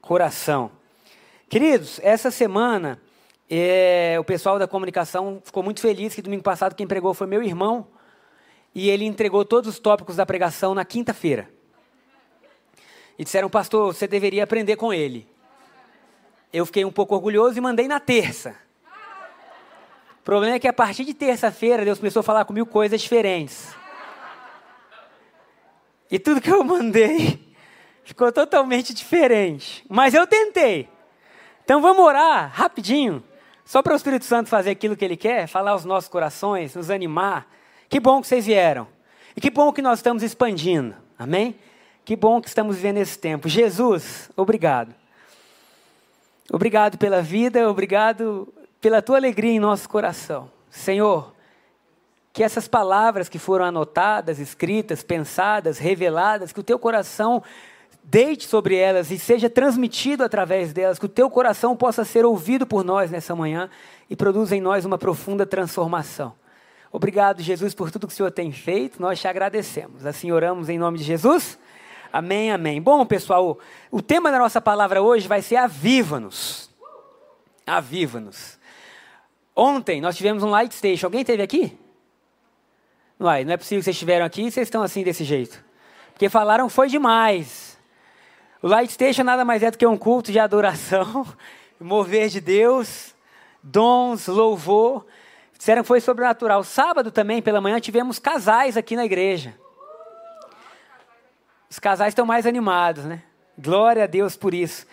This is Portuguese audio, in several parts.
coração. Queridos, essa semana é, o pessoal da comunicação ficou muito feliz que domingo passado quem pregou foi meu irmão e ele entregou todos os tópicos da pregação na quinta-feira. E disseram, pastor, você deveria aprender com ele. Eu fiquei um pouco orgulhoso e mandei na terça. O problema é que a partir de terça-feira Deus começou a falar comigo coisas diferentes. E tudo que eu mandei ficou totalmente diferente. Mas eu tentei. Então vamos orar rapidinho só para o Espírito Santo fazer aquilo que ele quer, falar aos nossos corações, nos animar. Que bom que vocês vieram. E que bom que nós estamos expandindo. Amém? Que bom que estamos vivendo esse tempo. Jesus, obrigado. Obrigado pela vida, obrigado pela tua alegria em nosso coração. Senhor, que essas palavras que foram anotadas, escritas, pensadas, reveladas, que o teu coração deite sobre elas e seja transmitido através delas, que o teu coração possa ser ouvido por nós nessa manhã e produza em nós uma profunda transformação. Obrigado, Jesus, por tudo que o Senhor tem feito, nós te agradecemos. Assim oramos em nome de Jesus. Amém, amém. Bom, pessoal, o tema da nossa palavra hoje vai ser Aviva-nos. Aviva-nos. Ontem nós tivemos um light station. Alguém teve aqui? Não é, não é possível que vocês estiveram aqui e vocês estão assim desse jeito. Porque falaram foi demais. O Light Station nada mais é do que um culto de adoração, mover de Deus, dons, louvor. Disseram que foi sobrenatural. Sábado também, pela manhã, tivemos casais aqui na igreja. Os casais estão mais animados, né? Glória a Deus por isso.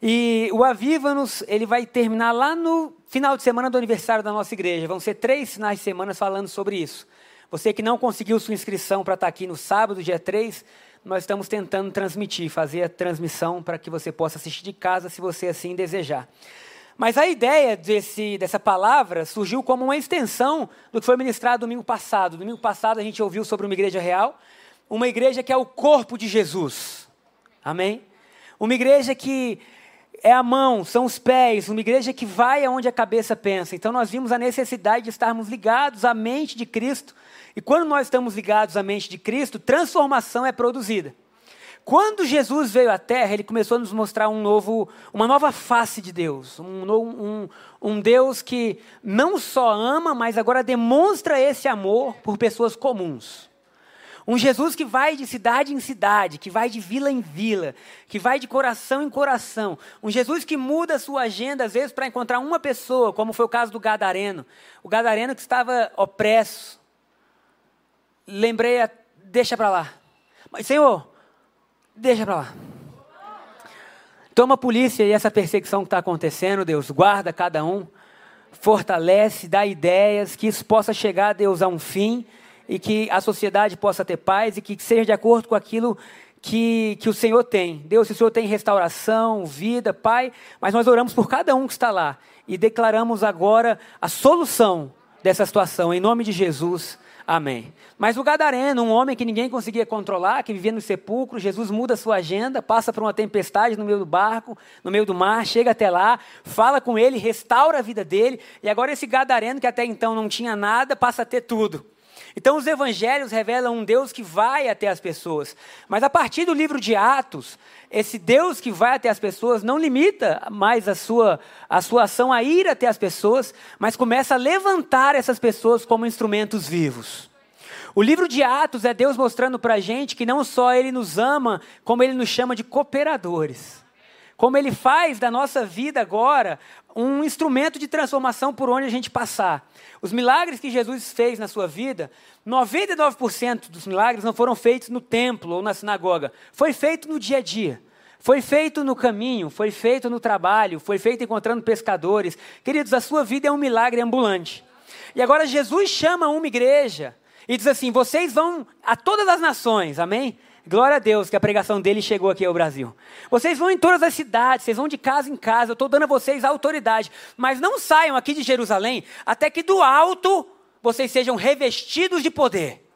E o Aviva-nos, ele vai terminar lá no final de semana do aniversário da nossa igreja. Vão ser três finais de semana falando sobre isso. Você que não conseguiu sua inscrição para estar aqui no sábado, dia 3, nós estamos tentando transmitir, fazer a transmissão para que você possa assistir de casa, se você assim desejar. Mas a ideia desse, dessa palavra surgiu como uma extensão do que foi ministrado domingo passado. Domingo passado a gente ouviu sobre uma igreja real, uma igreja que é o corpo de Jesus. Amém? Uma igreja que é a mão, são os pés, uma igreja que vai aonde a cabeça pensa. Então nós vimos a necessidade de estarmos ligados à mente de Cristo e quando nós estamos ligados à mente de Cristo, transformação é produzida. Quando Jesus veio à Terra, ele começou a nos mostrar um novo, uma nova face de Deus. Um, um, um Deus que não só ama, mas agora demonstra esse amor por pessoas comuns. Um Jesus que vai de cidade em cidade, que vai de vila em vila, que vai de coração em coração. Um Jesus que muda a sua agenda, às vezes, para encontrar uma pessoa, como foi o caso do Gadareno. O Gadareno que estava opresso, lembrei, a, deixa para lá. Mas, Senhor, deixa para lá. Toma a polícia e essa perseguição que está acontecendo, Deus, guarda cada um, fortalece, dá ideias, que isso possa chegar, Deus, a um fim e que a sociedade possa ter paz e que seja de acordo com aquilo que, que o Senhor tem. Deus, o Senhor tem restauração, vida, Pai, mas nós oramos por cada um que está lá e declaramos agora a solução dessa situação, em nome de Jesus. Amém. Mas o Gadareno, um homem que ninguém conseguia controlar, que vivia no sepulcro, Jesus muda sua agenda, passa por uma tempestade no meio do barco, no meio do mar, chega até lá, fala com ele, restaura a vida dele, e agora esse Gadareno, que até então não tinha nada, passa a ter tudo. Então os evangelhos revelam um Deus que vai até as pessoas. Mas a partir do livro de Atos, esse Deus que vai até as pessoas não limita mais a sua, a sua ação a ir até as pessoas, mas começa a levantar essas pessoas como instrumentos vivos. O livro de Atos é Deus mostrando para a gente que não só Ele nos ama, como Ele nos chama de cooperadores. Como Ele faz da nossa vida agora um instrumento de transformação por onde a gente passar. Os milagres que Jesus fez na sua vida, 99% dos milagres não foram feitos no templo ou na sinagoga. Foi feito no dia a dia. Foi feito no caminho, foi feito no trabalho, foi feito encontrando pescadores. Queridos, a sua vida é um milagre ambulante. E agora Jesus chama uma igreja e diz assim: vocês vão a todas as nações, amém? Glória a Deus que a pregação dele chegou aqui ao Brasil. Vocês vão em todas as cidades, vocês vão de casa em casa, eu estou dando a vocês a autoridade. Mas não saiam aqui de Jerusalém até que do alto vocês sejam revestidos de poder.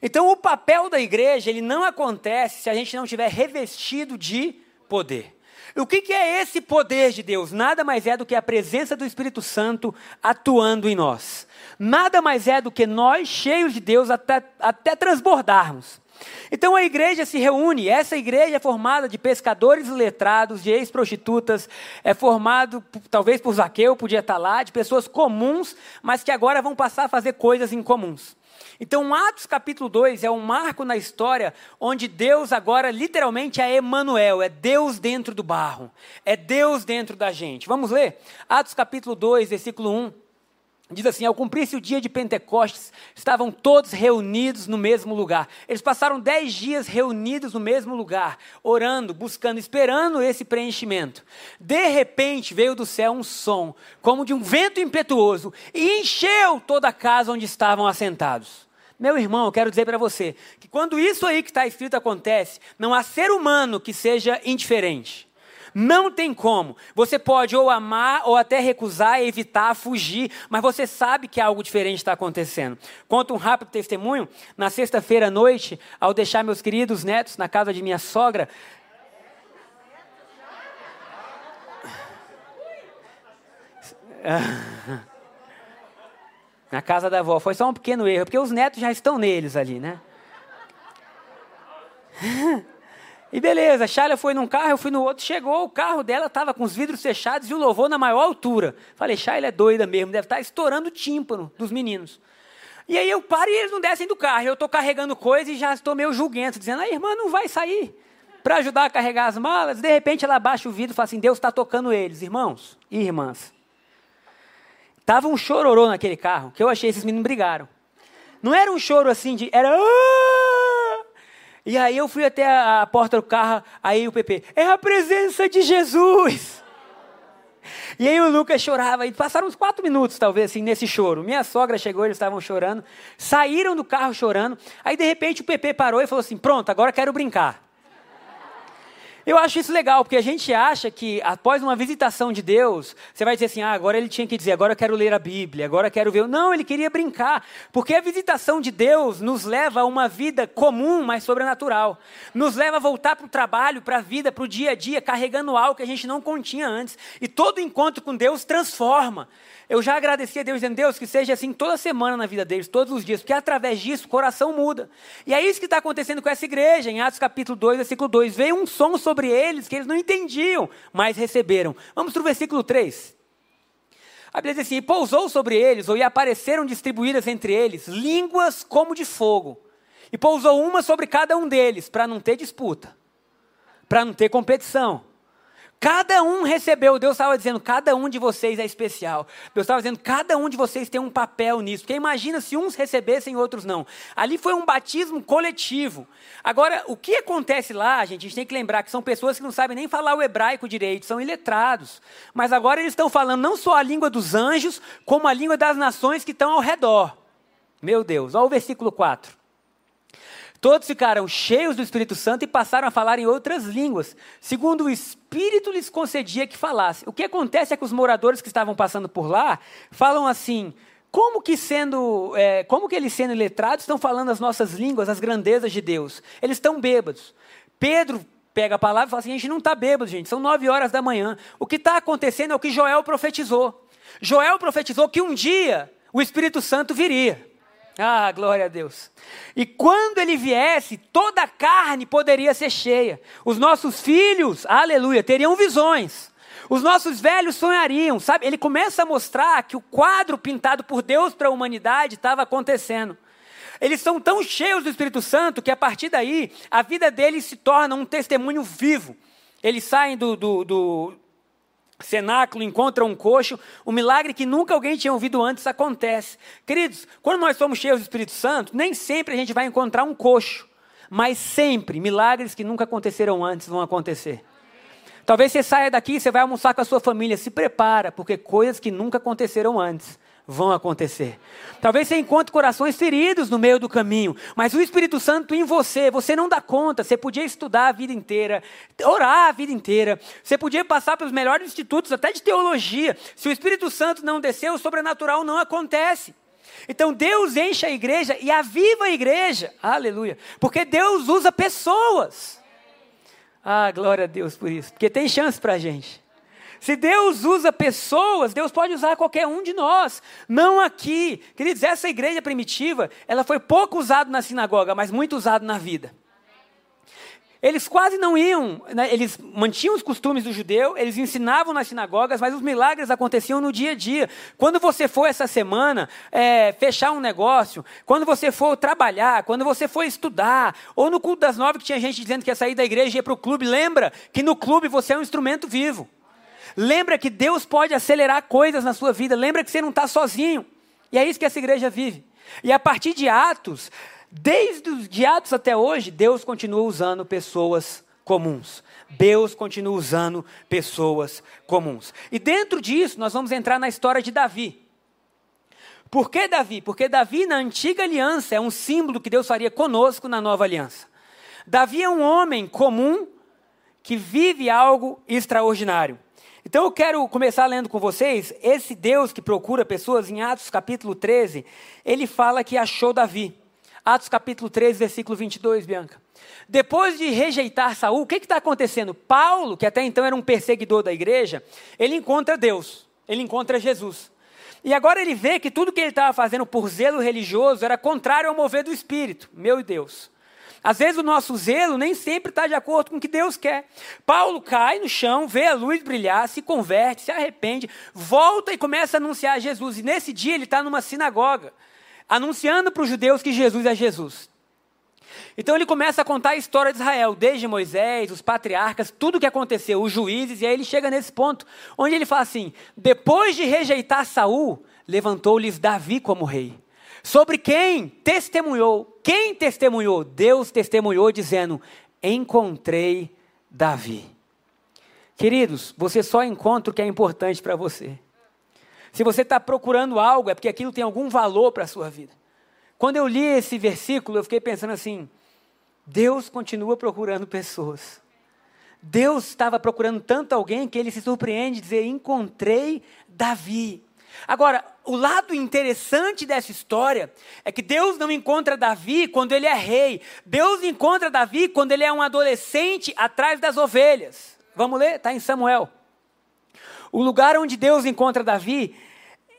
Então o papel da igreja, ele não acontece se a gente não estiver revestido de poder. O que, que é esse poder de Deus? Nada mais é do que a presença do Espírito Santo atuando em nós. Nada mais é do que nós, cheios de Deus, até, até transbordarmos. Então a igreja se reúne, essa igreja é formada de pescadores letrados, de ex-prostitutas, é formado talvez por Zaqueu, podia estar lá, de pessoas comuns, mas que agora vão passar a fazer coisas incomuns. Então, Atos capítulo 2 é um marco na história onde Deus agora literalmente é Emanuel, é Deus dentro do barro, é Deus dentro da gente. Vamos ler? Atos capítulo 2, versículo 1. Diz assim: Ao cumprir-se o dia de Pentecostes, estavam todos reunidos no mesmo lugar. Eles passaram dez dias reunidos no mesmo lugar, orando, buscando, esperando esse preenchimento. De repente veio do céu um som, como de um vento impetuoso, e encheu toda a casa onde estavam assentados. Meu irmão, eu quero dizer para você que quando isso aí que está escrito acontece, não há ser humano que seja indiferente. Não tem como. Você pode ou amar ou até recusar, evitar, fugir, mas você sabe que algo diferente está acontecendo. Conto um rápido testemunho. Na sexta-feira à noite, ao deixar meus queridos netos na casa de minha sogra, Na casa da avó. Foi só um pequeno erro, porque os netos já estão neles ali, né? E beleza, Shaila foi num carro, eu fui no outro, chegou, o carro dela estava com os vidros fechados e o louvor na maior altura. Falei, Shaila é doida mesmo, deve estar tá estourando o tímpano dos meninos. E aí eu paro e eles não descem do carro. Eu estou carregando coisa e já estou meio julguento, dizendo, a irmã não vai sair para ajudar a carregar as malas. De repente ela baixa o vidro e fala assim, Deus está tocando eles, irmãos e irmãs. Tava um chororô naquele carro, que eu achei esses meninos brigaram. Não era um choro assim de, era... E aí eu fui até a, a porta do carro, aí o Pepe, é a presença de Jesus. E aí o Lucas chorava, e passaram uns quatro minutos, talvez, assim, nesse choro. Minha sogra chegou, eles estavam chorando, saíram do carro chorando. Aí, de repente, o Pepe parou e falou assim: Pronto, agora quero brincar. Eu acho isso legal, porque a gente acha que após uma visitação de Deus, você vai dizer assim: ah, agora ele tinha que dizer, agora eu quero ler a Bíblia, agora eu quero ver. Não, ele queria brincar, porque a visitação de Deus nos leva a uma vida comum, mas sobrenatural. Nos leva a voltar para o trabalho, para a vida, para o dia a dia, carregando algo que a gente não continha antes. E todo encontro com Deus transforma. Eu já agradeci a Deus, dizendo, Deus, que seja assim toda semana na vida deles, todos os dias, porque através disso o coração muda. E é isso que está acontecendo com essa igreja, em Atos capítulo 2, versículo 2. Veio um som sobre eles que eles não entendiam, mas receberam. Vamos para o versículo 3. A Bíblia diz assim: e pousou sobre eles, ou e apareceram distribuídas entre eles, línguas como de fogo. E pousou uma sobre cada um deles, para não ter disputa, para não ter competição Cada um recebeu, Deus estava dizendo, cada um de vocês é especial. Deus estava dizendo, cada um de vocês tem um papel nisso. Porque imagina se uns recebessem outros não. Ali foi um batismo coletivo. Agora, o que acontece lá, gente, a gente tem que lembrar que são pessoas que não sabem nem falar o hebraico direito, são iletrados. Mas agora eles estão falando não só a língua dos anjos, como a língua das nações que estão ao redor. Meu Deus, olha o versículo 4. Todos ficaram cheios do Espírito Santo e passaram a falar em outras línguas, segundo o Espírito lhes concedia que falasse. O que acontece é que os moradores que estavam passando por lá falam assim: como que sendo, é, como que eles sendo letrados estão falando as nossas línguas, as grandezas de Deus? Eles estão bêbados. Pedro pega a palavra e fala assim: a gente não está bêbado, gente. São nove horas da manhã. O que está acontecendo é o que Joel profetizou. Joel profetizou que um dia o Espírito Santo viria. Ah, glória a Deus. E quando ele viesse, toda a carne poderia ser cheia. Os nossos filhos, aleluia, teriam visões. Os nossos velhos sonhariam, sabe? Ele começa a mostrar que o quadro pintado por Deus para a humanidade estava acontecendo. Eles são tão cheios do Espírito Santo que a partir daí a vida deles se torna um testemunho vivo. Eles saem do, do, do cenáculo, encontra um coxo, um milagre que nunca alguém tinha ouvido antes acontece. Queridos, quando nós somos cheios do Espírito Santo, nem sempre a gente vai encontrar um coxo, mas sempre milagres que nunca aconteceram antes vão acontecer. Talvez você saia daqui, você vai almoçar com a sua família, se prepara, porque coisas que nunca aconteceram antes vão acontecer. Talvez você encontre corações feridos no meio do caminho, mas o Espírito Santo em você, você não dá conta. Você podia estudar a vida inteira, orar a vida inteira, você podia passar pelos melhores institutos, até de teologia. Se o Espírito Santo não descer, o sobrenatural não acontece. Então Deus enche a igreja e aviva a igreja, aleluia, porque Deus usa pessoas. Ah, glória a Deus por isso, porque tem chance para a gente. Se Deus usa pessoas, Deus pode usar qualquer um de nós. Não aqui. Queridos, essa igreja primitiva, ela foi pouco usada na sinagoga, mas muito usada na vida. Eles quase não iam, né, eles mantinham os costumes do judeu, eles ensinavam nas sinagogas, mas os milagres aconteciam no dia a dia. Quando você for essa semana é, fechar um negócio, quando você for trabalhar, quando você for estudar, ou no culto das nove que tinha gente dizendo que ia sair da igreja e ia para o clube, lembra que no clube você é um instrumento vivo. Lembra que Deus pode acelerar coisas na sua vida. Lembra que você não está sozinho. E é isso que essa igreja vive. E a partir de Atos, desde os de Atos até hoje, Deus continua usando pessoas comuns. Deus continua usando pessoas comuns. E dentro disso, nós vamos entrar na história de Davi. Por que Davi? Porque Davi, na antiga aliança, é um símbolo que Deus faria conosco na nova aliança. Davi é um homem comum que vive algo extraordinário. Então eu quero começar lendo com vocês, esse Deus que procura pessoas, em Atos capítulo 13, ele fala que achou Davi. Atos capítulo 13, versículo 22, Bianca. Depois de rejeitar Saul, o que está acontecendo? Paulo, que até então era um perseguidor da igreja, ele encontra Deus, ele encontra Jesus. E agora ele vê que tudo que ele estava fazendo por zelo religioso era contrário ao mover do Espírito. Meu Deus. Às vezes o nosso zelo nem sempre está de acordo com o que Deus quer. Paulo cai no chão, vê a luz brilhar, se converte, se arrepende, volta e começa a anunciar Jesus. E nesse dia ele está numa sinagoga, anunciando para os judeus que Jesus é Jesus. Então ele começa a contar a história de Israel, desde Moisés, os patriarcas, tudo o que aconteceu, os juízes, e aí ele chega nesse ponto, onde ele fala assim: depois de rejeitar Saul, levantou-lhes Davi como rei sobre quem testemunhou. Quem testemunhou? Deus testemunhou dizendo: Encontrei Davi. Queridos, você só encontra o que é importante para você. Se você está procurando algo, é porque aquilo tem algum valor para a sua vida. Quando eu li esse versículo, eu fiquei pensando assim: Deus continua procurando pessoas. Deus estava procurando tanto alguém que ele se surpreende dizer: Encontrei Davi. Agora, o lado interessante dessa história é que Deus não encontra Davi quando ele é rei. Deus encontra Davi quando ele é um adolescente atrás das ovelhas. Vamos ler? Está em Samuel. O lugar onde Deus encontra Davi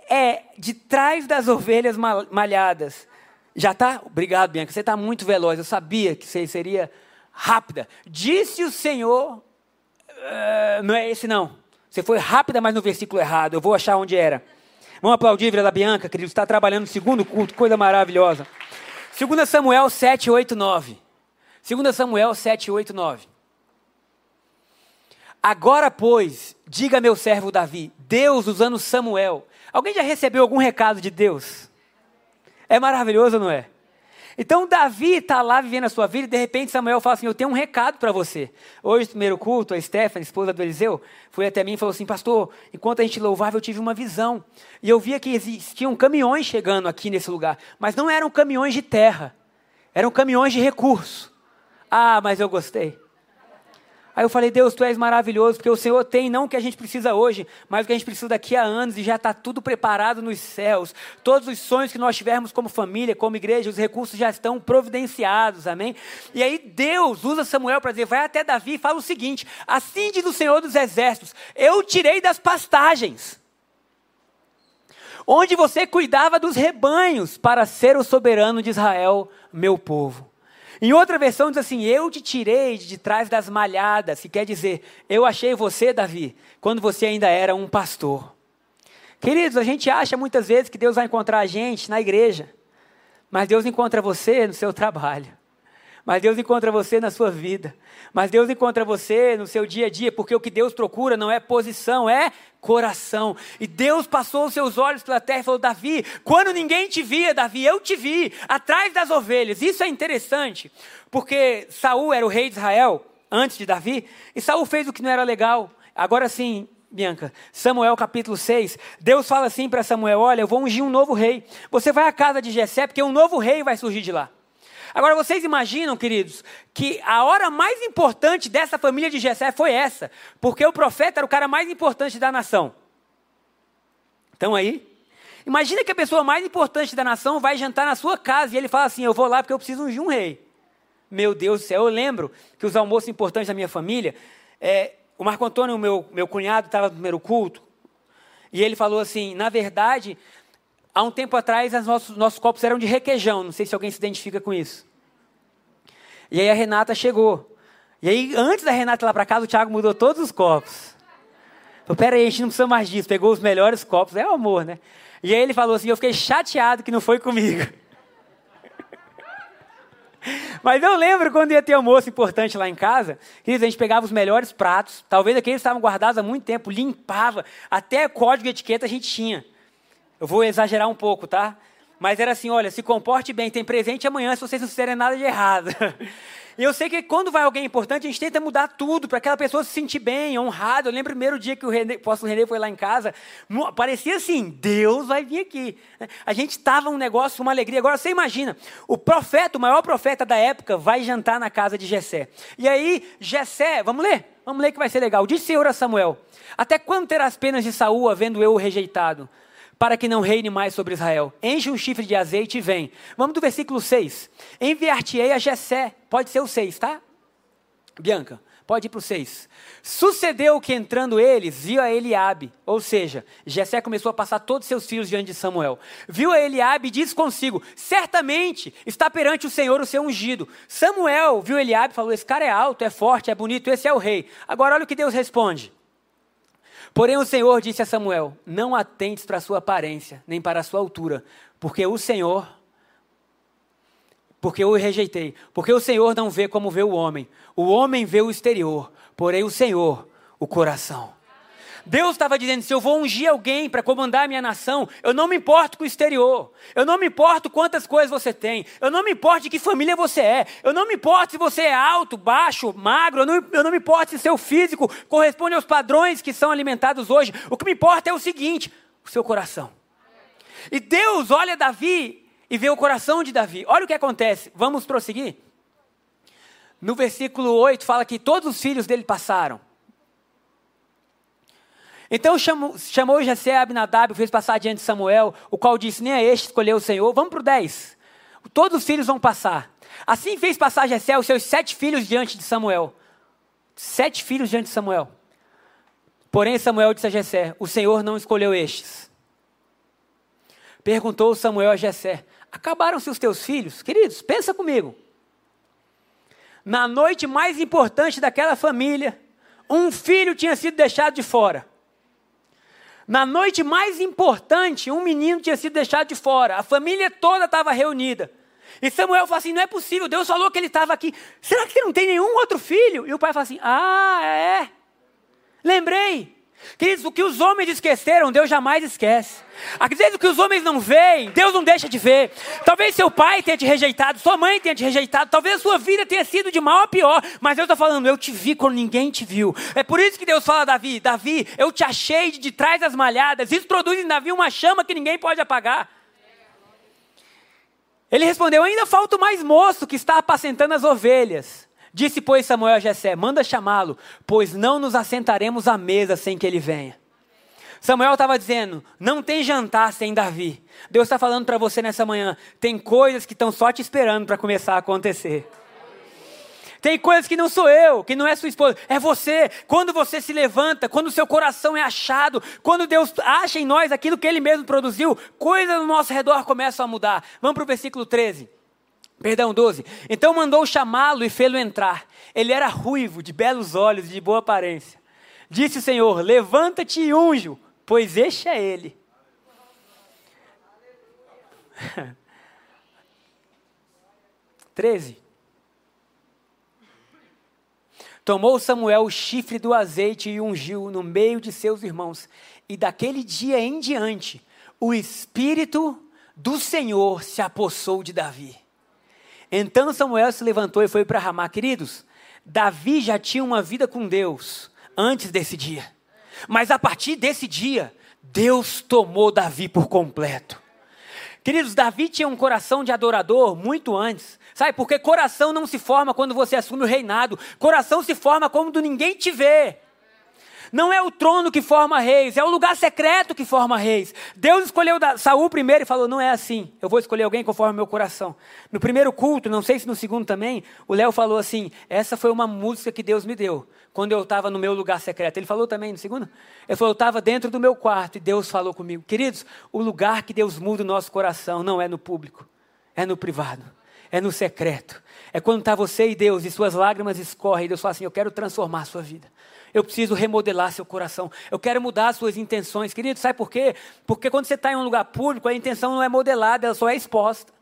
é de trás das ovelhas malhadas. Já está? Obrigado, Bianca. Você está muito veloz. Eu sabia que você seria rápida. Disse o Senhor. Uh, não é esse, não. Você foi rápida, mas no versículo errado. Eu vou achar onde era. Vamos aplaudir Vila da Bianca, querido. Está trabalhando no segundo culto, coisa maravilhosa. 2 Samuel 7, 8, 9. 2 Samuel 7, 8, 9. Agora, pois, diga meu servo Davi, Deus usando Samuel. Alguém já recebeu algum recado de Deus? É maravilhoso, não é? Então Davi está lá vivendo a sua vida e de repente Samuel fala assim: Eu tenho um recado para você. Hoje, no primeiro culto, a Stephanie, esposa do Eliseu, foi até mim e falou assim: Pastor, enquanto a gente louvava, eu tive uma visão. E eu via que existiam caminhões chegando aqui nesse lugar, mas não eram caminhões de terra, eram caminhões de recurso. Ah, mas eu gostei. Aí eu falei, Deus, tu és maravilhoso, porque o Senhor tem não o que a gente precisa hoje, mas o que a gente precisa daqui a anos e já está tudo preparado nos céus. Todos os sonhos que nós tivermos como família, como igreja, os recursos já estão providenciados, amém? E aí Deus usa Samuel para dizer, vai até Davi e fala o seguinte: assim diz o Senhor dos Exércitos, eu tirei das pastagens onde você cuidava dos rebanhos para ser o soberano de Israel, meu povo. Em outra versão diz assim: Eu te tirei de trás das malhadas, que quer dizer, eu achei você, Davi, quando você ainda era um pastor. Queridos, a gente acha muitas vezes que Deus vai encontrar a gente na igreja, mas Deus encontra você no seu trabalho. Mas Deus encontra você na sua vida. Mas Deus encontra você no seu dia a dia, porque o que Deus procura não é posição, é coração. E Deus passou os seus olhos pela terra e falou: Davi, quando ninguém te via, Davi, eu te vi, atrás das ovelhas. Isso é interessante, porque Saul era o rei de Israel antes de Davi, e Saul fez o que não era legal. Agora sim, Bianca, Samuel capítulo 6, Deus fala assim para Samuel: Olha, eu vou ungir um novo rei. Você vai à casa de Jessé, porque um novo rei vai surgir de lá. Agora vocês imaginam, queridos, que a hora mais importante dessa família de Jessé foi essa, porque o profeta era o cara mais importante da nação. Estão aí? Imagina que a pessoa mais importante da nação vai jantar na sua casa e ele fala assim: Eu vou lá porque eu preciso ungir um rei. Meu Deus do céu, eu lembro que os almoços importantes da minha família, é, o Marco Antônio, meu, meu cunhado, estava no primeiro culto, e ele falou assim: na verdade, há um tempo atrás, os nossos, nossos copos eram de requeijão, não sei se alguém se identifica com isso. E aí a Renata chegou. E aí, antes da Renata ir lá para casa, o Thiago mudou todos os copos. Falei, peraí, a gente não precisa mais disso. Pegou os melhores copos. É o amor, né? E aí ele falou assim, eu fiquei chateado que não foi comigo. Mas eu lembro quando ia ter almoço importante lá em casa, a gente pegava os melhores pratos, talvez aqueles estavam guardados há muito tempo, limpava, até código de etiqueta a gente tinha. Eu vou exagerar um pouco, tá? Mas era assim, olha, se comporte bem, tem presente amanhã se vocês não fizerem nada de errado. E eu sei que quando vai alguém importante, a gente tenta mudar tudo para aquela pessoa se sentir bem, honrada. Eu lembro o primeiro dia que o, René, o René foi lá em casa, parecia assim, Deus vai vir aqui. A gente estava um negócio, uma alegria. Agora você imagina, o profeta, o maior profeta da época, vai jantar na casa de Jessé. E aí, Jessé, vamos ler? Vamos ler que vai ser legal. Diz Senhor a Samuel, até quando terás penas de Saul, havendo eu o rejeitado? Para que não reine mais sobre Israel. Enche um chifre de azeite e vem. Vamos do versículo 6. Enviar-te-ei a Jessé. Pode ser o 6, tá? Bianca, pode ir para o 6. Sucedeu que entrando eles, viu a Eliabe. Ou seja, Jessé começou a passar todos os seus filhos diante de Samuel. Viu a Eliabe e disse consigo, certamente está perante o Senhor o seu ungido. Samuel viu Eliabe e falou, esse cara é alto, é forte, é bonito, esse é o rei. Agora olha o que Deus responde. Porém o Senhor disse a Samuel: Não atentes para a sua aparência, nem para a sua altura, porque o Senhor, porque eu o rejeitei, porque o Senhor não vê como vê o homem. O homem vê o exterior, porém o Senhor, o coração. Deus estava dizendo: se eu vou ungir alguém para comandar a minha nação, eu não me importo com o exterior, eu não me importo quantas coisas você tem, eu não me importo de que família você é, eu não me importo se você é alto, baixo, magro, eu não, eu não me importo se seu físico corresponde aos padrões que são alimentados hoje. O que me importa é o seguinte: o seu coração. E Deus olha Davi e vê o coração de Davi. Olha o que acontece, vamos prosseguir? No versículo 8 fala que todos os filhos dele passaram. Então chamou, chamou Jessé Abinadab, fez passar diante de Samuel, o qual disse, nem a este escolheu o Senhor. Vamos para o 10. Todos os filhos vão passar. Assim fez passar Jessé os seus sete filhos diante de Samuel. Sete filhos diante de Samuel. Porém Samuel disse a Jessé, o Senhor não escolheu estes. Perguntou Samuel a Jessé, acabaram-se os teus filhos? Queridos, pensa comigo. Na noite mais importante daquela família, um filho tinha sido deixado de fora. Na noite mais importante, um menino tinha sido deixado de fora. A família toda estava reunida. E Samuel falou assim: não é possível, Deus falou que ele estava aqui. Será que não tem nenhum outro filho? E o pai falou assim: ah, é. Lembrei. Queridos, o que os homens esqueceram, Deus jamais esquece. Às vezes o que os homens não veem, Deus não deixa de ver. Talvez seu pai tenha te rejeitado, sua mãe tenha te rejeitado, talvez a sua vida tenha sido de mal a pior, mas Deus está falando, eu te vi quando ninguém te viu. É por isso que Deus fala Davi, Davi, eu te achei de, de trás das malhadas. Isso produz em Davi uma chama que ninguém pode apagar. Ele respondeu, ainda falta o mais moço que está apacentando as ovelhas. Disse, pois, Samuel a Jessé: Manda chamá-lo, pois não nos assentaremos à mesa sem que ele venha. Samuel estava dizendo: Não tem jantar sem Davi. Deus está falando para você nessa manhã: tem coisas que estão só te esperando para começar a acontecer. Tem coisas que não sou eu, que não é sua esposa, é você. Quando você se levanta, quando o seu coração é achado, quando Deus acha em nós aquilo que Ele mesmo produziu, coisas no nosso redor começam a mudar. Vamos para o versículo 13. Perdão, 12. Então mandou chamá-lo e fê-lo entrar. Ele era ruivo, de belos olhos e de boa aparência. Disse o Senhor: Levanta-te e unjo, pois este é ele. Treze. Tomou Samuel o chifre do azeite e ungiu no meio de seus irmãos. E daquele dia em diante, o Espírito do Senhor se apossou de Davi então Samuel se levantou e foi para Ramá. Queridos, Davi já tinha uma vida com Deus antes desse dia. Mas a partir desse dia, Deus tomou Davi por completo. Queridos, Davi tinha um coração de adorador muito antes. Sabe, porque coração não se forma quando você assume o reinado. Coração se forma quando ninguém te vê. Não é o trono que forma reis, é o lugar secreto que forma reis. Deus escolheu Saul primeiro e falou: não é assim. Eu vou escolher alguém conforme meu coração. No primeiro culto, não sei se no segundo também, o Léo falou assim: essa foi uma música que Deus me deu quando eu estava no meu lugar secreto. Ele falou também no segundo? Ele falou: eu estava dentro do meu quarto e Deus falou comigo. Queridos, o lugar que Deus muda o nosso coração não é no público, é no privado, é no secreto. É quando está você e Deus e suas lágrimas escorrem e Deus fala assim: eu quero transformar a sua vida. Eu preciso remodelar seu coração. Eu quero mudar suas intenções. Querido, sabe por quê? Porque quando você está em um lugar público, a intenção não é modelada, ela só é exposta.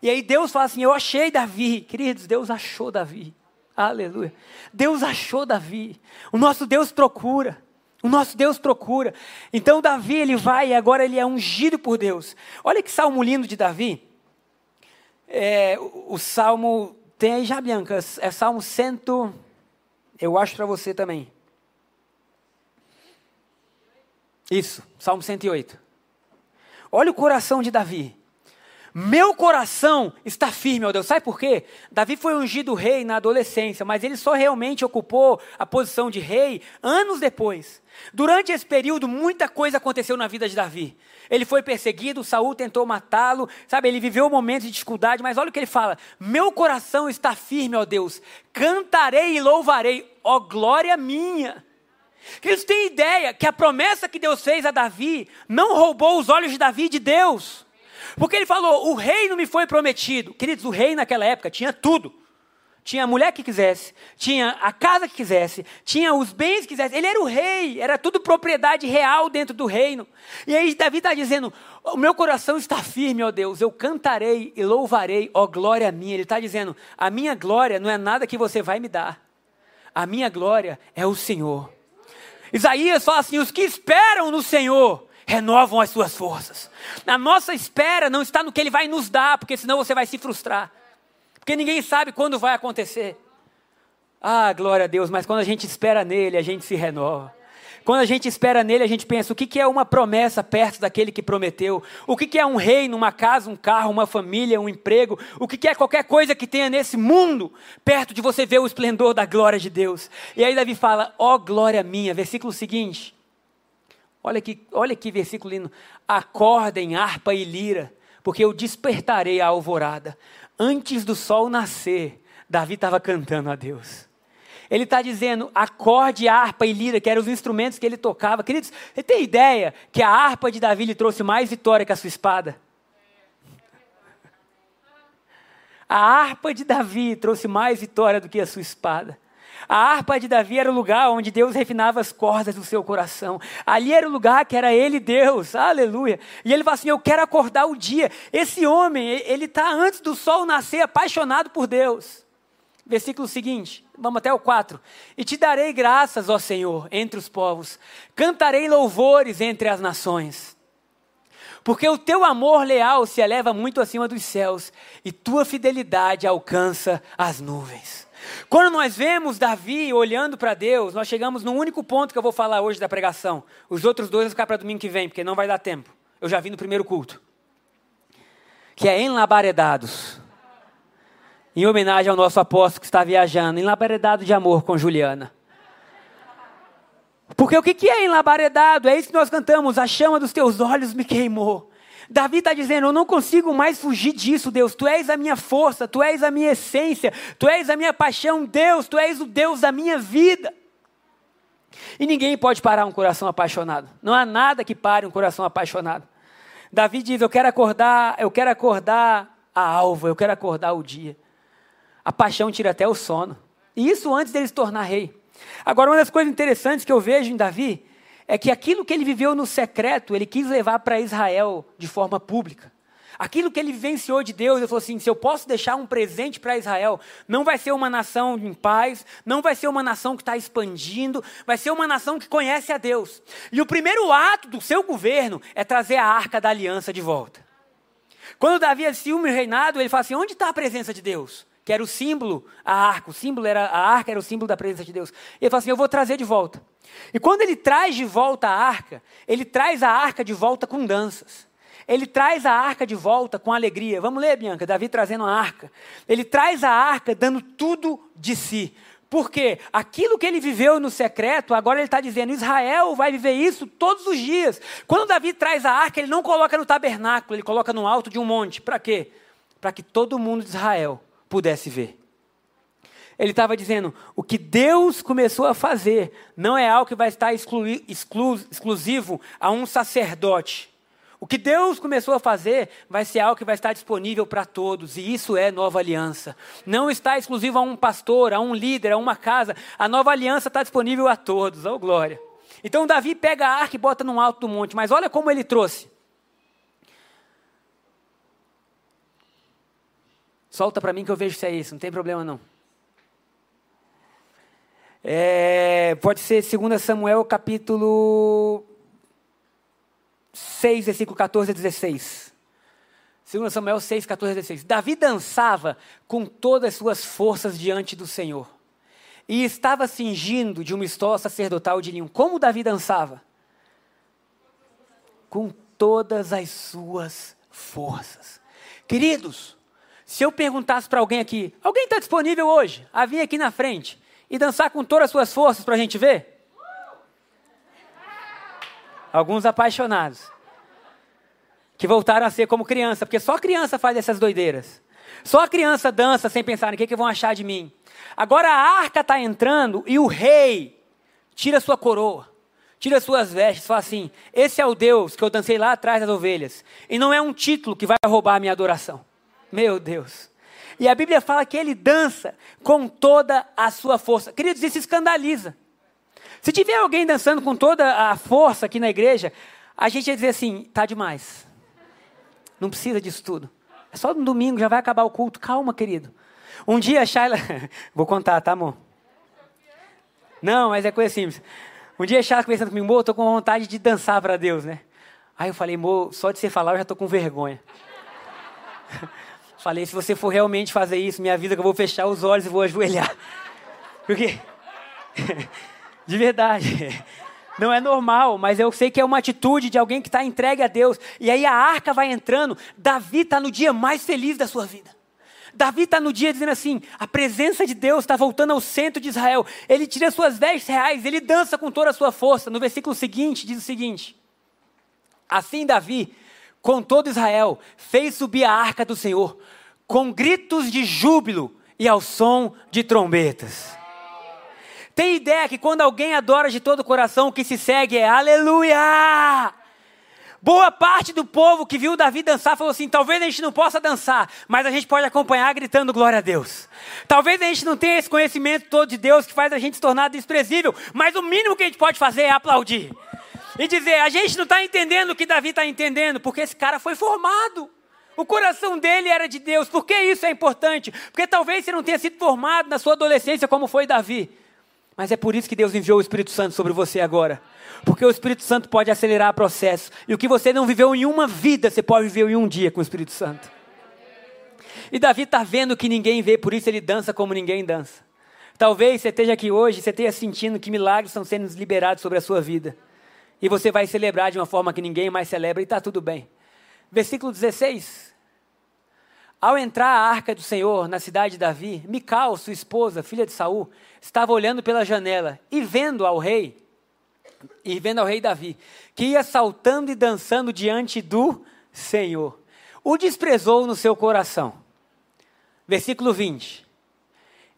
E aí Deus fala assim: Eu achei Davi. Queridos, Deus achou Davi. Aleluia. Deus achou Davi. O nosso Deus procura. O nosso Deus procura. Então Davi, ele vai e agora ele é ungido por Deus. Olha que salmo lindo de Davi. É, o, o salmo, tem aí já, Bianca, é salmo cento... Eu acho para você também. Isso, Salmo 108. Olha o coração de Davi. Meu coração está firme, ó Deus. Sabe por quê? Davi foi ungido rei na adolescência, mas ele só realmente ocupou a posição de rei anos depois. Durante esse período, muita coisa aconteceu na vida de Davi. Ele foi perseguido, Saul tentou matá-lo, sabe? Ele viveu momentos de dificuldade, mas olha o que ele fala: Meu coração está firme, ó Deus. Cantarei e louvarei, ó glória minha. Eles têm ideia que a promessa que Deus fez a Davi não roubou os olhos de Davi de Deus. Porque ele falou: o reino me foi prometido. Queridos, o rei naquela época tinha tudo. Tinha a mulher que quisesse, tinha a casa que quisesse, tinha os bens que quisesse. Ele era o rei, era tudo propriedade real dentro do reino. E aí Davi está dizendo: O meu coração está firme, ó Deus, eu cantarei e louvarei, ó glória minha. Ele está dizendo: A minha glória não é nada que você vai me dar, a minha glória é o Senhor. Isaías fala assim: Os que esperam no Senhor renovam as suas forças. A nossa espera não está no que Ele vai nos dar, porque senão você vai se frustrar. Porque ninguém sabe quando vai acontecer. Ah, glória a Deus, mas quando a gente espera nele, a gente se renova. Quando a gente espera nele, a gente pensa: o que é uma promessa perto daquele que prometeu? O que é um reino, uma casa, um carro, uma família, um emprego? O que é qualquer coisa que tenha nesse mundo perto de você ver o esplendor da glória de Deus? E aí Davi fala: ó oh, glória minha, versículo seguinte. Olha que, olha que versículo lindo. Acordem, harpa e lira, porque eu despertarei a alvorada. Antes do sol nascer, Davi estava cantando a Deus. Ele está dizendo acorde, harpa e lira, que eram os instrumentos que ele tocava. Queridos, você tem ideia que a harpa de Davi lhe trouxe mais vitória que a sua espada? A harpa de Davi trouxe mais vitória do que a sua espada. A harpa de Davi era o lugar onde Deus refinava as cordas do seu coração. Ali era o lugar que era ele Deus, aleluia. E ele fala assim: Eu quero acordar o dia. Esse homem, ele está antes do sol nascer, apaixonado por Deus. Versículo seguinte, vamos até o 4. E te darei graças, ó Senhor, entre os povos, cantarei louvores entre as nações. Porque o teu amor leal se eleva muito acima dos céus, e tua fidelidade alcança as nuvens. Quando nós vemos Davi olhando para Deus, nós chegamos no único ponto que eu vou falar hoje da pregação. Os outros dois vão ficar para domingo que vem, porque não vai dar tempo. Eu já vi no primeiro culto. Que é enlabaredados. Em homenagem ao nosso apóstolo que está viajando, enlabaredado de amor com Juliana. Porque o que é enlabaredado? É isso que nós cantamos. A chama dos teus olhos me queimou. Davi está dizendo: Eu não consigo mais fugir disso, Deus. Tu és a minha força, tu és a minha essência, tu és a minha paixão, Deus, tu és o Deus da minha vida. E ninguém pode parar um coração apaixonado. Não há nada que pare um coração apaixonado. Davi diz: Eu quero acordar, eu quero acordar a alva, eu quero acordar o dia. A paixão tira até o sono. E isso antes dele se tornar rei. Agora, uma das coisas interessantes que eu vejo em Davi é que aquilo que ele viveu no secreto, ele quis levar para Israel de forma pública. Aquilo que ele vivenciou de Deus, ele falou assim: se eu posso deixar um presente para Israel, não vai ser uma nação em paz, não vai ser uma nação que está expandindo, vai ser uma nação que conhece a Deus. E o primeiro ato do seu governo é trazer a arca da aliança de volta. Quando Davi assume o reinado, ele fala assim: onde está a presença de Deus? Que era o símbolo, a arca, o símbolo era, a arca era o símbolo da presença de Deus. Ele fala assim: eu vou trazer de volta. E quando ele traz de volta a arca, ele traz a arca de volta com danças. Ele traz a arca de volta com alegria. Vamos ler, Bianca, Davi trazendo a arca. Ele traz a arca dando tudo de si. Porque aquilo que ele viveu no secreto, agora ele está dizendo: Israel vai viver isso todos os dias. Quando Davi traz a arca, ele não coloca no tabernáculo, ele coloca no alto de um monte. Para quê? Para que todo mundo de Israel pudesse ver. Ele estava dizendo: o que Deus começou a fazer não é algo que vai estar exclu exclu exclusivo a um sacerdote. O que Deus começou a fazer vai ser algo que vai estar disponível para todos, e isso é nova aliança. Não está exclusivo a um pastor, a um líder, a uma casa. A nova aliança está disponível a todos, oh glória. Então Davi pega a arca e bota no alto do monte, mas olha como ele trouxe. Solta para mim que eu vejo se é isso, não tem problema não. É, pode ser 2 Samuel capítulo 6, versículo 14 a 16. 2 Samuel 6, 14 a 16. Davi dançava com todas as suas forças diante do Senhor. E estava cingindo de uma estola sacerdotal de linho. Como Davi dançava? Com todas as suas forças. Queridos, se eu perguntasse para alguém aqui, alguém está disponível hoje a vir aqui na frente e dançar com todas as suas forças para a gente ver? Alguns apaixonados. Que voltaram a ser como criança, porque só criança faz essas doideiras. Só a criança dança sem pensar no que, que vão achar de mim. Agora a arca está entrando e o rei tira sua coroa, tira suas vestes, fala assim: Esse é o Deus que eu dancei lá atrás das ovelhas. E não é um título que vai roubar a minha adoração. Meu Deus. E a Bíblia fala que ele dança com toda a sua força. Queridos, isso escandaliza. Se tiver alguém dançando com toda a força aqui na igreja, a gente ia dizer assim: tá demais. Não precisa disso tudo. É só no domingo, já vai acabar o culto. Calma, querido. Um dia a Shayla. Vou contar, tá, amor? Não, mas é coisa simples. Um dia a Shayla conversando comigo, amor, tô com vontade de dançar para Deus, né? Aí eu falei, amor, só de você falar eu já tô com vergonha. falei, se você for realmente fazer isso, minha vida que eu vou fechar os olhos e vou ajoelhar. Porque. De verdade. Não é normal, mas eu sei que é uma atitude de alguém que está entregue a Deus. E aí a arca vai entrando. Davi está no dia mais feliz da sua vida. Davi está no dia dizendo assim: a presença de Deus está voltando ao centro de Israel. Ele tira suas vestes reais, ele dança com toda a sua força. No versículo seguinte, diz o seguinte: Assim Davi, com todo Israel, fez subir a arca do Senhor, com gritos de júbilo e ao som de trombetas. Tem ideia que quando alguém adora de todo o coração, o que se segue é aleluia! Boa parte do povo que viu Davi dançar falou assim: talvez a gente não possa dançar, mas a gente pode acompanhar gritando glória a Deus. Talvez a gente não tenha esse conhecimento todo de Deus que faz a gente se tornar desprezível, mas o mínimo que a gente pode fazer é aplaudir e dizer: a gente não está entendendo o que Davi está entendendo, porque esse cara foi formado. O coração dele era de Deus. Por que isso é importante? Porque talvez você não tenha sido formado na sua adolescência como foi Davi. Mas é por isso que Deus enviou o Espírito Santo sobre você agora. Porque o Espírito Santo pode acelerar o processo. E o que você não viveu em uma vida, você pode viver em um dia com o Espírito Santo. E Davi está vendo que ninguém vê, por isso ele dança como ninguém dança. Talvez você esteja aqui hoje, você esteja sentindo que milagres estão sendo liberados sobre a sua vida. E você vai celebrar de uma forma que ninguém mais celebra, e está tudo bem. Versículo 16. Ao entrar a arca do Senhor na cidade de Davi, Mical, sua esposa, filha de Saul, estava olhando pela janela e vendo ao rei, e vendo ao rei Davi, que ia saltando e dançando diante do Senhor. O desprezou no seu coração. Versículo 20.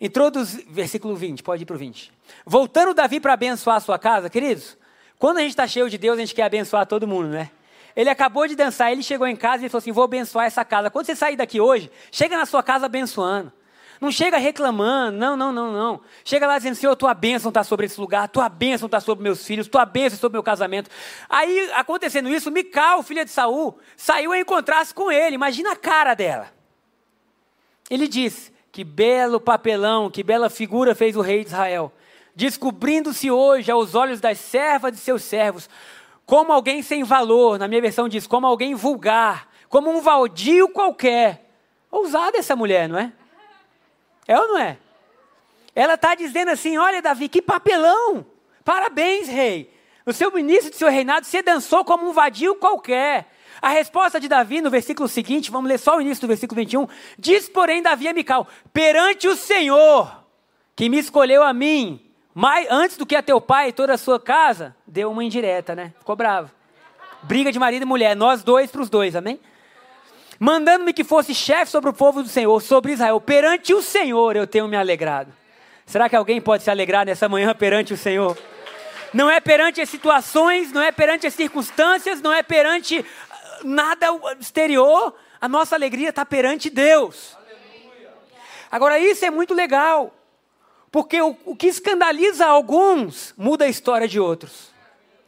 Introduz, versículo 20, pode ir para o 20. Voltando Davi para abençoar sua casa, queridos, quando a gente está cheio de Deus, a gente quer abençoar todo mundo, né? Ele acabou de dançar, ele chegou em casa e falou assim: Vou abençoar essa casa. Quando você sair daqui hoje, chega na sua casa abençoando. Não chega reclamando, não, não, não, não. Chega lá dizendo, Senhor, tua bênção está sobre esse lugar, tua bênção está sobre meus filhos, tua bênção sobre meu casamento. Aí, acontecendo isso, Mical, filha de Saul, saiu a encontrar-se com ele. Imagina a cara dela. Ele disse, que belo papelão, que bela figura fez o rei de Israel, descobrindo-se hoje aos olhos das servas de seus servos, como alguém sem valor, na minha versão diz, como alguém vulgar, como um valdio qualquer. Ousada essa mulher, não é? É ou não é? Ela está dizendo assim: olha, Davi, que papelão! Parabéns, rei. No seu início de seu reinado, você dançou como um vadio qualquer. A resposta de Davi no versículo seguinte, vamos ler só o início do versículo 21. Diz, porém, Davi a Mical: perante o Senhor, que me escolheu a mim, mais, antes do que a teu pai e toda a sua casa, deu uma indireta, né? Ficou bravo. Briga de marido e mulher, nós dois para os dois, amém? Mandando-me que fosse chefe sobre o povo do Senhor, sobre Israel. Perante o Senhor eu tenho me alegrado. Será que alguém pode se alegrar nessa manhã perante o Senhor? Não é perante as situações, não é perante as circunstâncias, não é perante ah, nada exterior. A nossa alegria está perante Deus. Agora, isso é muito legal, porque o, o que escandaliza alguns muda a história de outros.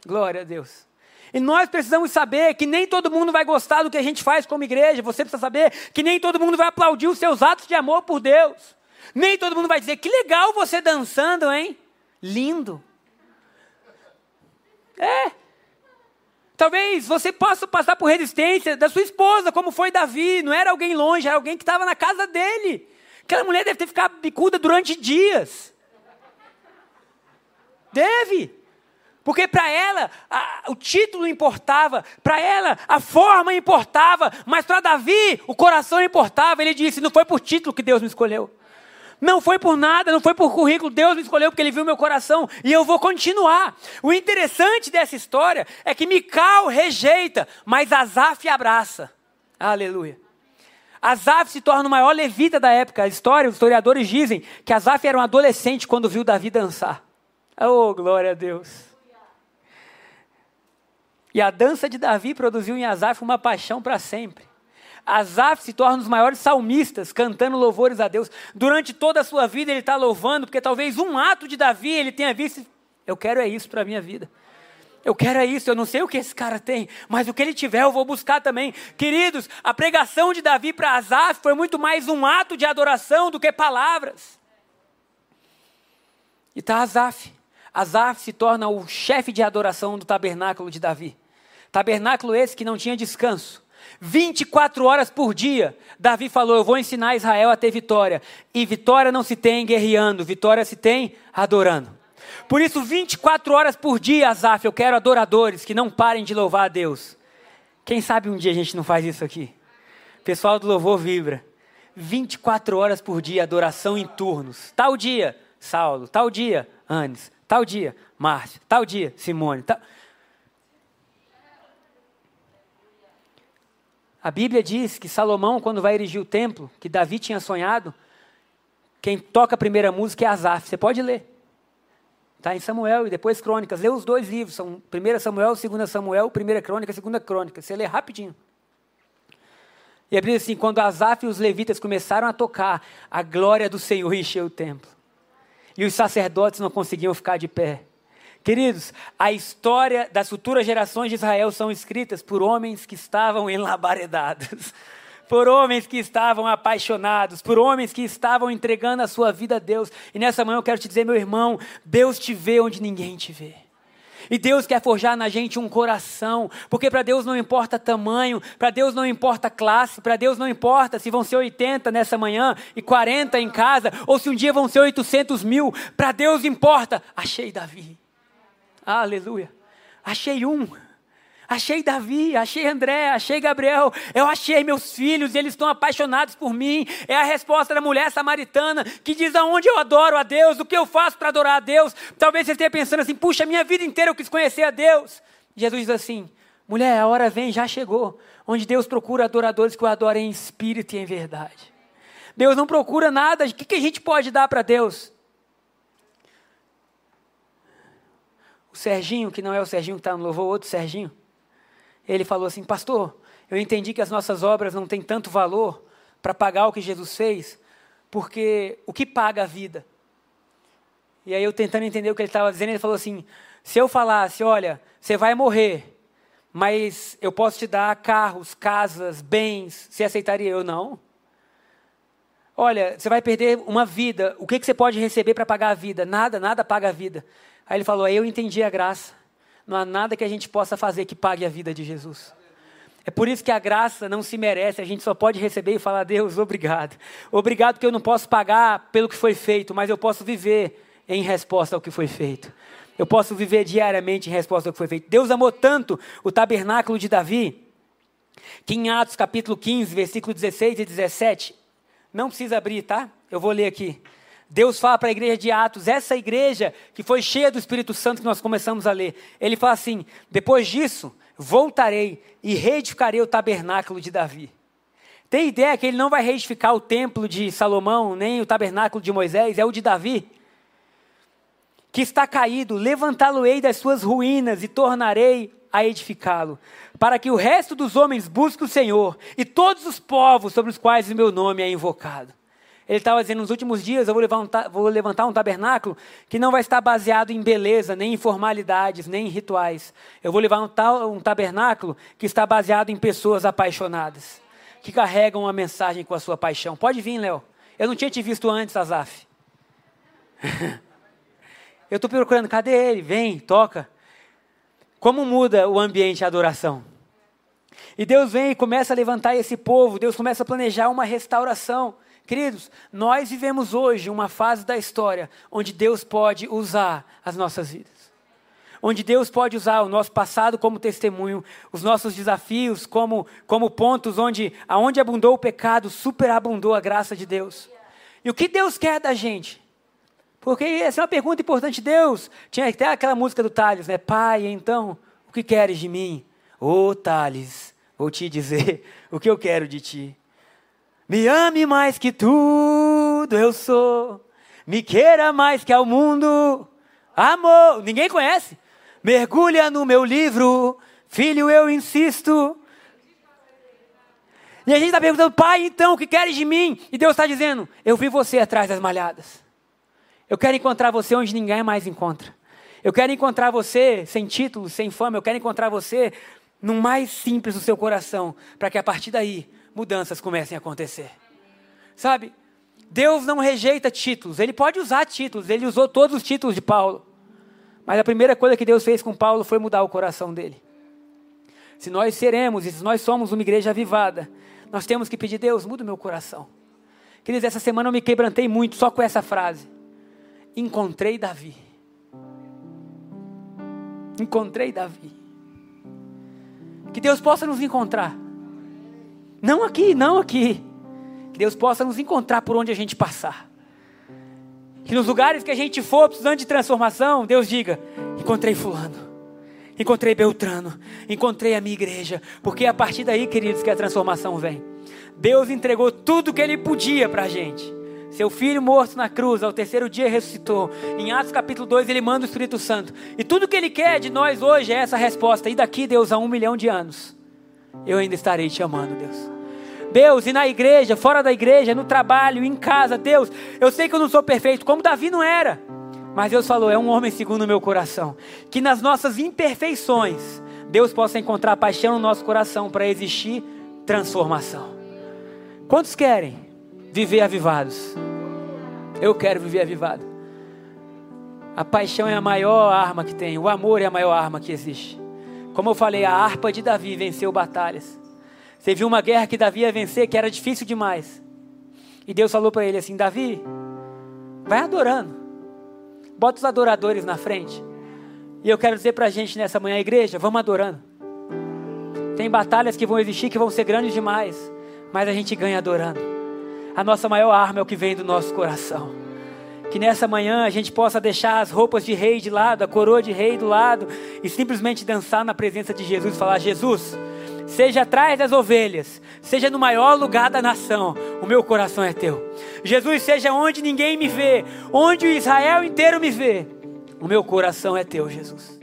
Glória a Deus. E nós precisamos saber que nem todo mundo vai gostar do que a gente faz como igreja. Você precisa saber que nem todo mundo vai aplaudir os seus atos de amor por Deus. Nem todo mundo vai dizer: que legal você dançando, hein? Lindo. É. Talvez você possa passar por resistência da sua esposa, como foi Davi. Não era alguém longe, era alguém que estava na casa dele. Aquela mulher deve ter ficado bicuda durante dias. Deve. Porque para ela a, o título importava, para ela a forma importava, mas para Davi o coração importava. Ele disse: Não foi por título que Deus me escolheu. Não foi por nada, não foi por currículo. Deus me escolheu porque Ele viu meu coração e eu vou continuar. O interessante dessa história é que Mical rejeita, mas Azaf abraça. Aleluia. Azaf se torna o maior levita da época. A história, os historiadores dizem que Azaf era um adolescente quando viu Davi dançar. Oh, glória a Deus. E a dança de Davi produziu em Azaf uma paixão para sempre. Asaf se torna um dos maiores salmistas, cantando louvores a Deus. Durante toda a sua vida ele está louvando, porque talvez um ato de Davi ele tenha visto. Eu quero é isso para a minha vida. Eu quero é isso, eu não sei o que esse cara tem, mas o que ele tiver eu vou buscar também. Queridos, a pregação de Davi para Asaf foi muito mais um ato de adoração do que palavras. E está Asaf. Asaf se torna o chefe de adoração do tabernáculo de Davi. Tabernáculo esse que não tinha descanso. 24 horas por dia, Davi falou: Eu vou ensinar Israel a ter vitória. E vitória não se tem guerreando, vitória se tem adorando. Por isso, 24 horas por dia, Azaf, eu quero adoradores que não parem de louvar a Deus. Quem sabe um dia a gente não faz isso aqui? Pessoal do louvor vibra. 24 horas por dia, adoração em turnos. Tal dia, Saulo. Tal dia, Anes. Tal dia, Márcio. Tal dia, Simone. Tal... A Bíblia diz que Salomão, quando vai erigir o templo, que Davi tinha sonhado, quem toca a primeira música é Asaf. Você pode ler. Está em Samuel e depois Crônicas. Lê os dois livros, são 1 Samuel, 2 Samuel, 1 Crônica, 2 Crônica. Você lê rapidinho. E a Bíblia diz assim: quando Asaf e os levitas começaram a tocar, a glória do Senhor encheu o templo. E os sacerdotes não conseguiam ficar de pé. Queridos, a história das futuras gerações de Israel são escritas por homens que estavam enlabaredados, por homens que estavam apaixonados, por homens que estavam entregando a sua vida a Deus. E nessa manhã eu quero te dizer, meu irmão, Deus te vê onde ninguém te vê. E Deus quer forjar na gente um coração, porque para Deus não importa tamanho, para Deus não importa classe, para Deus não importa se vão ser 80 nessa manhã e 40 em casa, ou se um dia vão ser 800 mil, para Deus importa. Achei Davi. Aleluia. Achei um. Achei Davi, achei André, achei Gabriel, eu achei meus filhos, eles estão apaixonados por mim. É a resposta da mulher samaritana que diz aonde eu adoro a Deus, o que eu faço para adorar a Deus. Talvez você esteja pensando assim: puxa, minha vida inteira eu quis conhecer a Deus. Jesus diz assim: mulher, a hora vem, já chegou, onde Deus procura adoradores que o adorem em espírito e em verdade. Deus não procura nada, o que a gente pode dar para Deus? o Serginho, que não é o Serginho que está no louvor, outro Serginho, ele falou assim: Pastor, eu entendi que as nossas obras não têm tanto valor para pagar o que Jesus fez, porque o que paga a vida? E aí eu tentando entender o que ele estava dizendo, ele falou assim: se eu falasse, olha, você vai morrer, mas eu posso te dar carros, casas, bens, você aceitaria? Eu não. Olha, você vai perder uma vida, o que, que você pode receber para pagar a vida? Nada, nada paga a vida. Aí ele falou: aí eu entendi a graça. Não há nada que a gente possa fazer que pague a vida de Jesus. É por isso que a graça não se merece, a gente só pode receber e falar: Deus, obrigado. Obrigado que eu não posso pagar pelo que foi feito, mas eu posso viver em resposta ao que foi feito. eu posso viver diariamente em resposta ao que foi feito. Deus amou tanto o tabernáculo de Davi, que em Atos capítulo 15, versículo 16 e 17, não precisa abrir, tá? Eu vou ler aqui. Deus fala para a igreja de Atos, essa igreja que foi cheia do Espírito Santo que nós começamos a ler. Ele fala assim: depois disso, voltarei e reedificarei o tabernáculo de Davi. Tem ideia que ele não vai reedificar o templo de Salomão, nem o tabernáculo de Moisés, é o de Davi? Que está caído, levantá-lo-ei das suas ruínas e tornarei a edificá-lo, para que o resto dos homens busque o Senhor e todos os povos sobre os quais o meu nome é invocado. Ele estava dizendo: nos últimos dias eu vou levantar, vou levantar um tabernáculo que não vai estar baseado em beleza, nem em formalidades, nem em rituais. Eu vou levantar um tabernáculo que está baseado em pessoas apaixonadas, que carregam uma mensagem com a sua paixão. Pode vir, Léo. Eu não tinha te visto antes, Azaf. eu estou procurando, cadê ele? Vem, toca. Como muda o ambiente de adoração? E Deus vem e começa a levantar esse povo, Deus começa a planejar uma restauração. Queridos, nós vivemos hoje uma fase da história onde Deus pode usar as nossas vidas. Onde Deus pode usar o nosso passado como testemunho, os nossos desafios como, como pontos onde aonde abundou o pecado, superabundou a graça de Deus. E o que Deus quer da gente? Porque essa é uma pergunta importante. Deus, tinha até aquela música do Thales, né? Pai, então, o que queres de mim? Ô oh, Thales, vou te dizer o que eu quero de ti. Me ame mais que tudo eu sou. Me queira mais que ao mundo. Amor. Ninguém conhece? Mergulha no meu livro. Filho, eu insisto. E a gente está perguntando, pai, então, o que queres de mim? E Deus está dizendo, eu vi você atrás das malhadas. Eu quero encontrar você onde ninguém mais encontra. Eu quero encontrar você sem título, sem fama. Eu quero encontrar você no mais simples do seu coração, para que a partir daí mudanças comecem a acontecer. Sabe? Deus não rejeita títulos, ele pode usar títulos, ele usou todos os títulos de Paulo. Mas a primeira coisa que Deus fez com Paulo foi mudar o coração dele. Se nós seremos e se nós somos uma igreja avivada, nós temos que pedir, Deus, muda o meu coração. Queridos, essa semana eu me quebrantei muito só com essa frase. Encontrei Davi. Encontrei Davi. Que Deus possa nos encontrar. Não aqui, não aqui. Que Deus possa nos encontrar por onde a gente passar. Que nos lugares que a gente for precisando de transformação, Deus diga: encontrei Fulano, encontrei Beltrano, encontrei a minha igreja. Porque é a partir daí, queridos, que a transformação vem. Deus entregou tudo que Ele podia para a gente. Seu filho morto na cruz, ao terceiro dia ressuscitou. Em Atos capítulo 2, ele manda o Espírito Santo. E tudo que ele quer de nós hoje é essa resposta. E daqui, Deus, a um milhão de anos, eu ainda estarei te amando, Deus. Deus, e na igreja, fora da igreja, no trabalho, em casa, Deus, eu sei que eu não sou perfeito, como Davi não era. Mas Deus falou, é um homem segundo o meu coração. Que nas nossas imperfeições, Deus possa encontrar paixão no nosso coração para existir transformação. Quantos querem viver avivados? Eu quero viver avivado. A paixão é a maior arma que tem, o amor é a maior arma que existe. Como eu falei, a harpa de Davi venceu batalhas. Você viu uma guerra que Davi ia vencer que era difícil demais. E Deus falou para ele assim: Davi, vai adorando. Bota os adoradores na frente. E eu quero dizer para a gente nessa manhã, igreja, vamos adorando. Tem batalhas que vão existir que vão ser grandes demais, mas a gente ganha adorando. A nossa maior arma é o que vem do nosso coração. Que nessa manhã a gente possa deixar as roupas de rei de lado, a coroa de rei do lado e simplesmente dançar na presença de Jesus e falar: Jesus, seja atrás das ovelhas, seja no maior lugar da nação, o meu coração é teu. Jesus, seja onde ninguém me vê, onde o Israel inteiro me vê, o meu coração é teu, Jesus.